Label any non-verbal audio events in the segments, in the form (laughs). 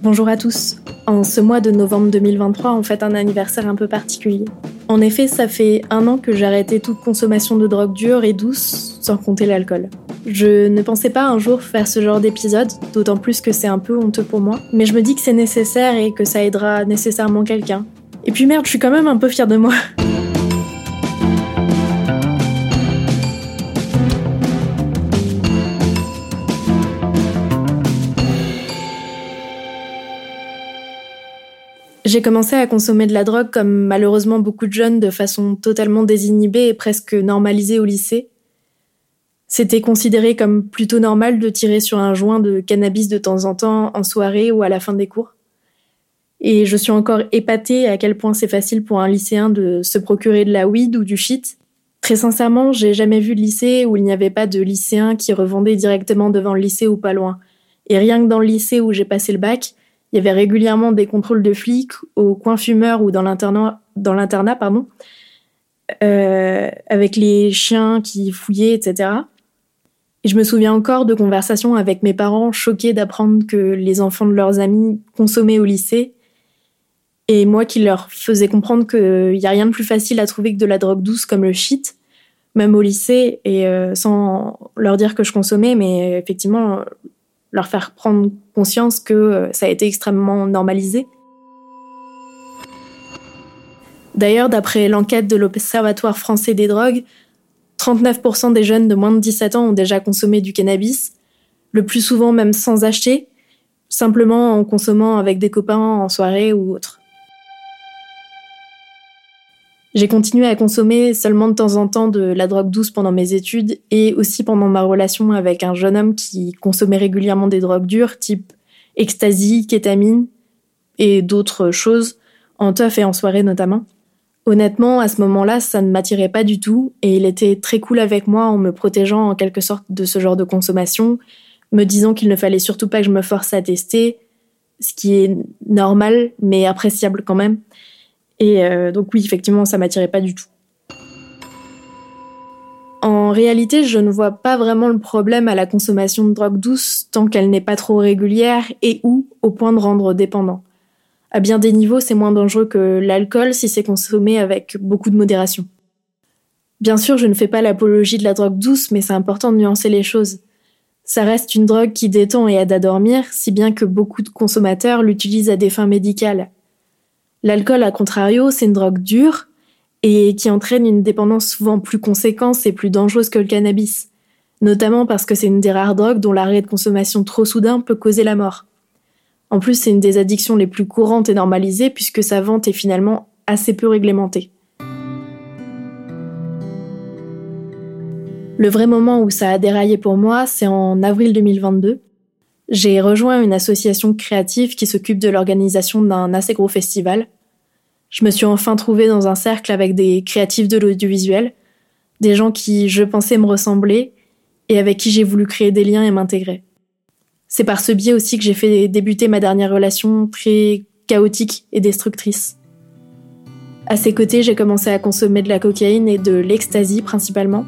Bonjour à tous. En ce mois de novembre 2023, on fête un anniversaire un peu particulier. En effet, ça fait un an que j'ai arrêté toute consommation de drogue dure et douce, sans compter l'alcool. Je ne pensais pas un jour faire ce genre d'épisode, d'autant plus que c'est un peu honteux pour moi, mais je me dis que c'est nécessaire et que ça aidera nécessairement quelqu'un. Et puis merde, je suis quand même un peu fière de moi. J'ai commencé à consommer de la drogue comme malheureusement beaucoup de jeunes de façon totalement désinhibée et presque normalisée au lycée. C'était considéré comme plutôt normal de tirer sur un joint de cannabis de temps en temps en soirée ou à la fin des cours. Et je suis encore épatée à quel point c'est facile pour un lycéen de se procurer de la weed ou du shit. Très sincèrement, j'ai jamais vu de lycée où il n'y avait pas de lycéens qui revendaient directement devant le lycée ou pas loin. Et rien que dans le lycée où j'ai passé le bac, il y avait régulièrement des contrôles de flics au coin fumeur ou dans l'internat, pardon, euh, avec les chiens qui fouillaient, etc. Et je me souviens encore de conversations avec mes parents choqués d'apprendre que les enfants de leurs amis consommaient au lycée. Et moi qui leur faisais comprendre qu'il n'y a rien de plus facile à trouver que de la drogue douce comme le shit, même au lycée, et euh, sans leur dire que je consommais, mais effectivement, leur faire prendre conscience que euh, ça a été extrêmement normalisé. D'ailleurs, d'après l'enquête de l'Observatoire français des drogues, 39% des jeunes de moins de 17 ans ont déjà consommé du cannabis, le plus souvent même sans acheter, simplement en consommant avec des copains en soirée ou autre. J'ai continué à consommer seulement de temps en temps de la drogue douce pendant mes études et aussi pendant ma relation avec un jeune homme qui consommait régulièrement des drogues dures type ecstasy, kétamine et d'autres choses, en teuf et en soirée notamment. Honnêtement, à ce moment-là, ça ne m'attirait pas du tout et il était très cool avec moi en me protégeant en quelque sorte de ce genre de consommation, me disant qu'il ne fallait surtout pas que je me force à tester, ce qui est normal mais appréciable quand même. Et euh, donc oui, effectivement, ça m'attirait pas du tout. En réalité, je ne vois pas vraiment le problème à la consommation de drogue douce tant qu'elle n'est pas trop régulière et ou au point de rendre dépendant. À bien des niveaux, c'est moins dangereux que l'alcool si c'est consommé avec beaucoup de modération. Bien sûr, je ne fais pas l'apologie de la drogue douce, mais c'est important de nuancer les choses. Ça reste une drogue qui détend et aide à dormir, si bien que beaucoup de consommateurs l'utilisent à des fins médicales. L'alcool, à contrario, c'est une drogue dure et qui entraîne une dépendance souvent plus conséquente et plus dangereuse que le cannabis, notamment parce que c'est une des rares drogues dont l'arrêt de consommation trop soudain peut causer la mort. En plus, c'est une des addictions les plus courantes et normalisées puisque sa vente est finalement assez peu réglementée. Le vrai moment où ça a déraillé pour moi, c'est en avril 2022, j'ai rejoint une association créative qui s'occupe de l'organisation d'un assez gros festival. Je me suis enfin trouvée dans un cercle avec des créatifs de l'audiovisuel, des gens qui, je pensais, me ressembler et avec qui j'ai voulu créer des liens et m'intégrer. C'est par ce biais aussi que j'ai fait débuter ma dernière relation très chaotique et destructrice. À ses côtés, j'ai commencé à consommer de la cocaïne et de l'ecstasy principalement,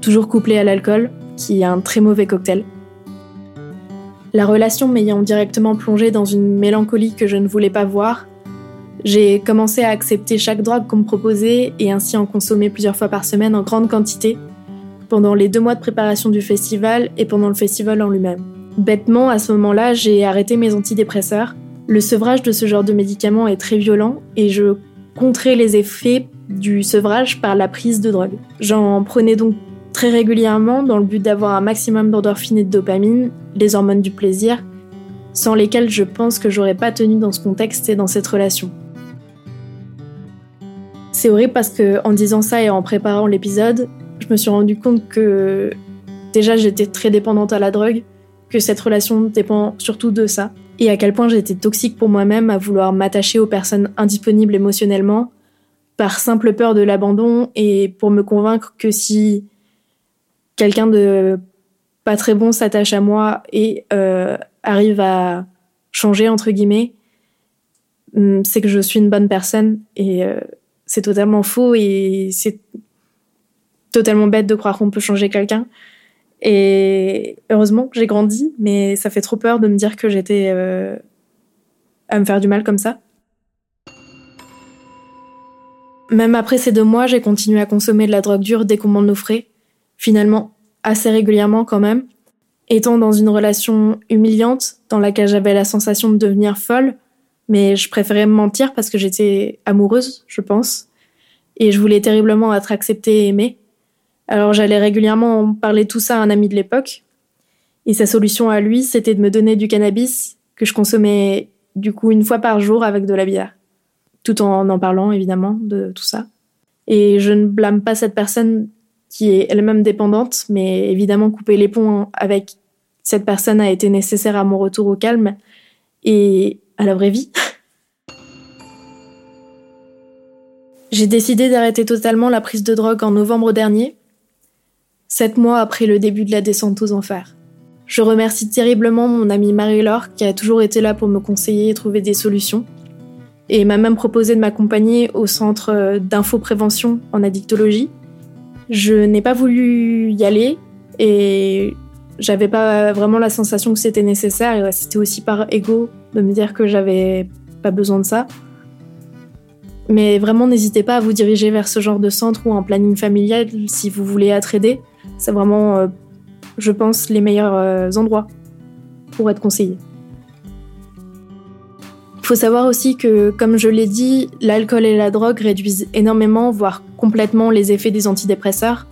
toujours couplé à l'alcool, qui est un très mauvais cocktail. La relation m'ayant directement plongé dans une mélancolie que je ne voulais pas voir, j'ai commencé à accepter chaque drogue qu'on me proposait et ainsi en consommer plusieurs fois par semaine en grande quantité pendant les deux mois de préparation du festival et pendant le festival en lui-même. Bêtement, à ce moment-là, j'ai arrêté mes antidépresseurs. Le sevrage de ce genre de médicaments est très violent et je contrais les effets du sevrage par la prise de drogue. J'en prenais donc très régulièrement dans le but d'avoir un maximum d'endorphine et de dopamine, les hormones du plaisir, sans lesquelles je pense que j'aurais pas tenu dans ce contexte et dans cette relation. C'est horrible parce que en disant ça et en préparant l'épisode, je me suis rendu compte que déjà j'étais très dépendante à la drogue, que cette relation dépend surtout de ça, et à quel point j'étais toxique pour moi-même à vouloir m'attacher aux personnes indisponibles émotionnellement, par simple peur de l'abandon et pour me convaincre que si quelqu'un de pas très bon s'attache à moi et euh, arrive à changer entre guillemets, hum, c'est que je suis une bonne personne et euh, c'est totalement faux et c'est totalement bête de croire qu'on peut changer quelqu'un. Et heureusement j'ai grandi, mais ça fait trop peur de me dire que j'étais euh, à me faire du mal comme ça. Même après ces deux mois, j'ai continué à consommer de la drogue dure dès qu'on m'en offrait. Finalement, assez régulièrement quand même. Étant dans une relation humiliante, dans laquelle j'avais la sensation de devenir folle, mais je préférais me mentir parce que j'étais amoureuse, je pense. Et je voulais terriblement être acceptée et aimée. Alors j'allais régulièrement parler tout ça à un ami de l'époque. Et sa solution à lui, c'était de me donner du cannabis que je consommais du coup une fois par jour avec de la bière. Tout en en parlant évidemment de tout ça. Et je ne blâme pas cette personne qui est elle-même dépendante, mais évidemment couper les ponts avec cette personne a été nécessaire à mon retour au calme et à la vraie vie. (laughs) J'ai décidé d'arrêter totalement la prise de drogue en novembre dernier, sept mois après le début de la descente aux enfers. Je remercie terriblement mon amie Marie-Laure qui a toujours été là pour me conseiller et trouver des solutions, et m'a même proposé de m'accompagner au centre d'infoprévention en addictologie. Je n'ai pas voulu y aller et j'avais pas vraiment la sensation que c'était nécessaire et c'était aussi par ego de me dire que j'avais pas besoin de ça. Mais vraiment, n'hésitez pas à vous diriger vers ce genre de centre ou un planning familial si vous voulez être aidé. C'est vraiment, euh, je pense, les meilleurs euh, endroits pour être conseillé. Il faut savoir aussi que, comme je l'ai dit, l'alcool et la drogue réduisent énormément, voire complètement, les effets des antidépresseurs.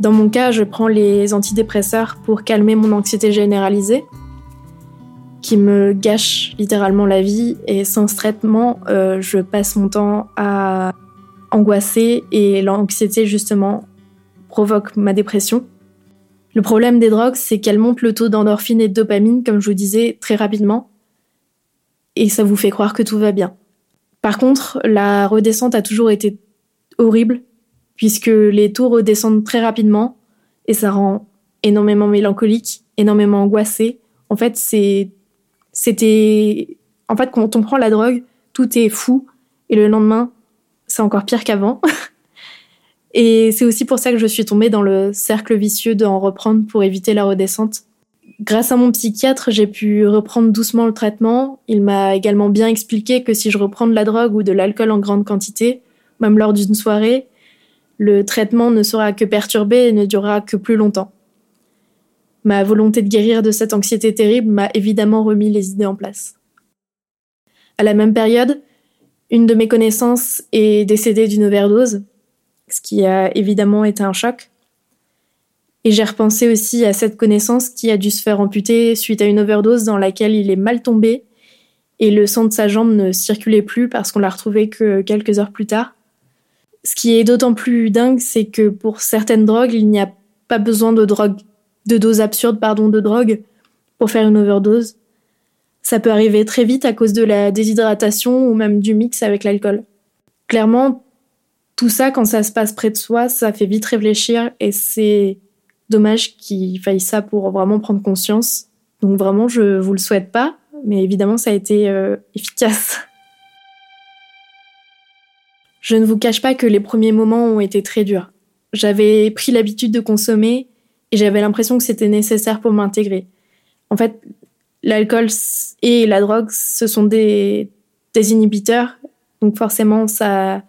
Dans mon cas, je prends les antidépresseurs pour calmer mon anxiété généralisée, qui me gâche littéralement la vie. Et sans ce traitement, euh, je passe mon temps à angoisser et l'anxiété justement provoque ma dépression. Le problème des drogues, c'est qu'elles montent le taux d'endorphine et de dopamine, comme je vous disais, très rapidement. Et ça vous fait croire que tout va bien. Par contre, la redescente a toujours été horrible, puisque les taux redescendent très rapidement, et ça rend énormément mélancolique, énormément angoissé. En fait, c'est c'était. En fait, quand on prend la drogue, tout est fou. Et le lendemain, c'est encore pire qu'avant. (laughs) et c'est aussi pour ça que je suis tombée dans le cercle vicieux d'en reprendre pour éviter la redescente. Grâce à mon psychiatre, j'ai pu reprendre doucement le traitement. Il m'a également bien expliqué que si je reprends de la drogue ou de l'alcool en grande quantité, même lors d'une soirée, le traitement ne sera que perturbé et ne durera que plus longtemps. Ma volonté de guérir de cette anxiété terrible m'a évidemment remis les idées en place. À la même période, une de mes connaissances est décédée d'une overdose, ce qui a évidemment été un choc. Et j'ai repensé aussi à cette connaissance qui a dû se faire amputer suite à une overdose dans laquelle il est mal tombé et le sang de sa jambe ne circulait plus parce qu'on l'a retrouvé que quelques heures plus tard. Ce qui est d'autant plus dingue, c'est que pour certaines drogues, il n'y a pas besoin de drogue de doses absurdes pardon, de drogue pour faire une overdose. Ça peut arriver très vite à cause de la déshydratation ou même du mix avec l'alcool. Clairement, tout ça, quand ça se passe près de soi, ça fait vite réfléchir et c'est dommage qu'il faille ça pour vraiment prendre conscience. Donc vraiment, je vous le souhaite pas, mais évidemment, ça a été euh, efficace. Je ne vous cache pas que les premiers moments ont été très durs. J'avais pris l'habitude de consommer et j'avais l'impression que c'était nécessaire pour m'intégrer. En fait, l'alcool et la drogue, ce sont des, des inhibiteurs, donc forcément ça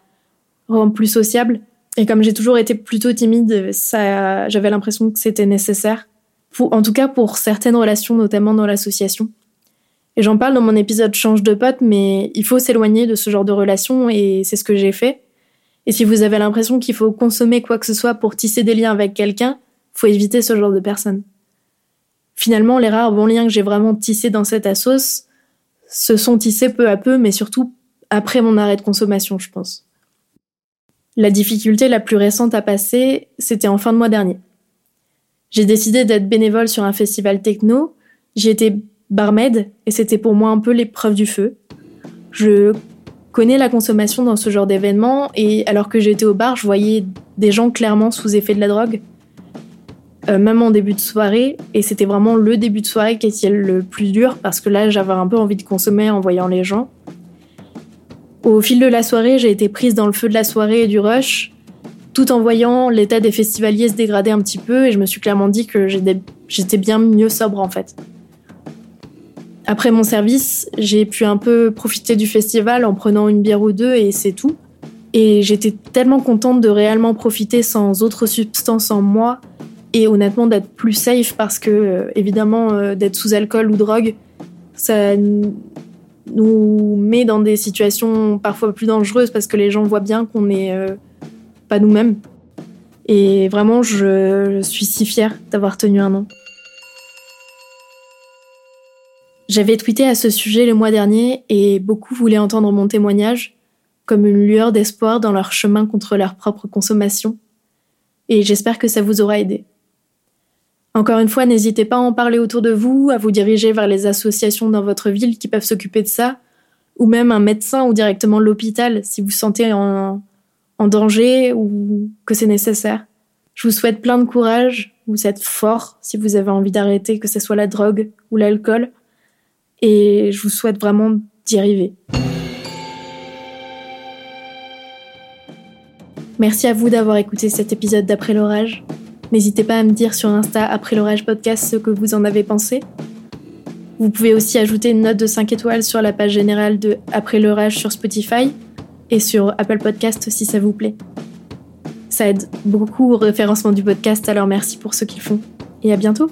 rend plus sociable. Et comme j'ai toujours été plutôt timide, ça, j'avais l'impression que c'était nécessaire. En tout cas pour certaines relations, notamment dans l'association. Et j'en parle dans mon épisode Change de pote, mais il faut s'éloigner de ce genre de relations et c'est ce que j'ai fait. Et si vous avez l'impression qu'il faut consommer quoi que ce soit pour tisser des liens avec quelqu'un, faut éviter ce genre de personnes. Finalement, les rares bons liens que j'ai vraiment tissés dans cette assos se sont tissés peu à peu, mais surtout après mon arrêt de consommation, je pense. La difficulté la plus récente à passer, c'était en fin de mois dernier. J'ai décidé d'être bénévole sur un festival techno. J'ai été barmaid et c'était pour moi un peu l'épreuve du feu. Je connais la consommation dans ce genre d'événement et alors que j'étais au bar, je voyais des gens clairement sous effet de la drogue. Euh, même en début de soirée. Et c'était vraiment le début de soirée qui était le plus dur parce que là, j'avais un peu envie de consommer en voyant les gens. Au fil de la soirée, j'ai été prise dans le feu de la soirée et du rush, tout en voyant l'état des festivaliers se dégrader un petit peu, et je me suis clairement dit que j'étais bien mieux sobre en fait. Après mon service, j'ai pu un peu profiter du festival en prenant une bière ou deux et c'est tout. Et j'étais tellement contente de réellement profiter sans autre substance en moi et honnêtement d'être plus safe parce que euh, évidemment euh, d'être sous alcool ou drogue, ça nous met dans des situations parfois plus dangereuses parce que les gens voient bien qu'on n'est euh, pas nous-mêmes. Et vraiment, je, suis si fière d'avoir tenu un an. J'avais tweeté à ce sujet le mois dernier et beaucoup voulaient entendre mon témoignage comme une lueur d'espoir dans leur chemin contre leur propre consommation. Et j'espère que ça vous aura aidé. Encore une fois, n'hésitez pas à en parler autour de vous, à vous diriger vers les associations dans votre ville qui peuvent s'occuper de ça, ou même un médecin ou directement l'hôpital si vous sentez en, danger ou que c'est nécessaire. Je vous souhaite plein de courage, vous êtes fort si vous avez envie d'arrêter, que ce soit la drogue ou l'alcool, et je vous souhaite vraiment d'y arriver. Merci à vous d'avoir écouté cet épisode d'Après l'orage. N'hésitez pas à me dire sur Insta après l'orage podcast ce que vous en avez pensé. Vous pouvez aussi ajouter une note de 5 étoiles sur la page générale de Après l'orage sur Spotify et sur Apple Podcast si ça vous plaît. Ça aide beaucoup au référencement du podcast, alors merci pour ce qu'ils font. Et à bientôt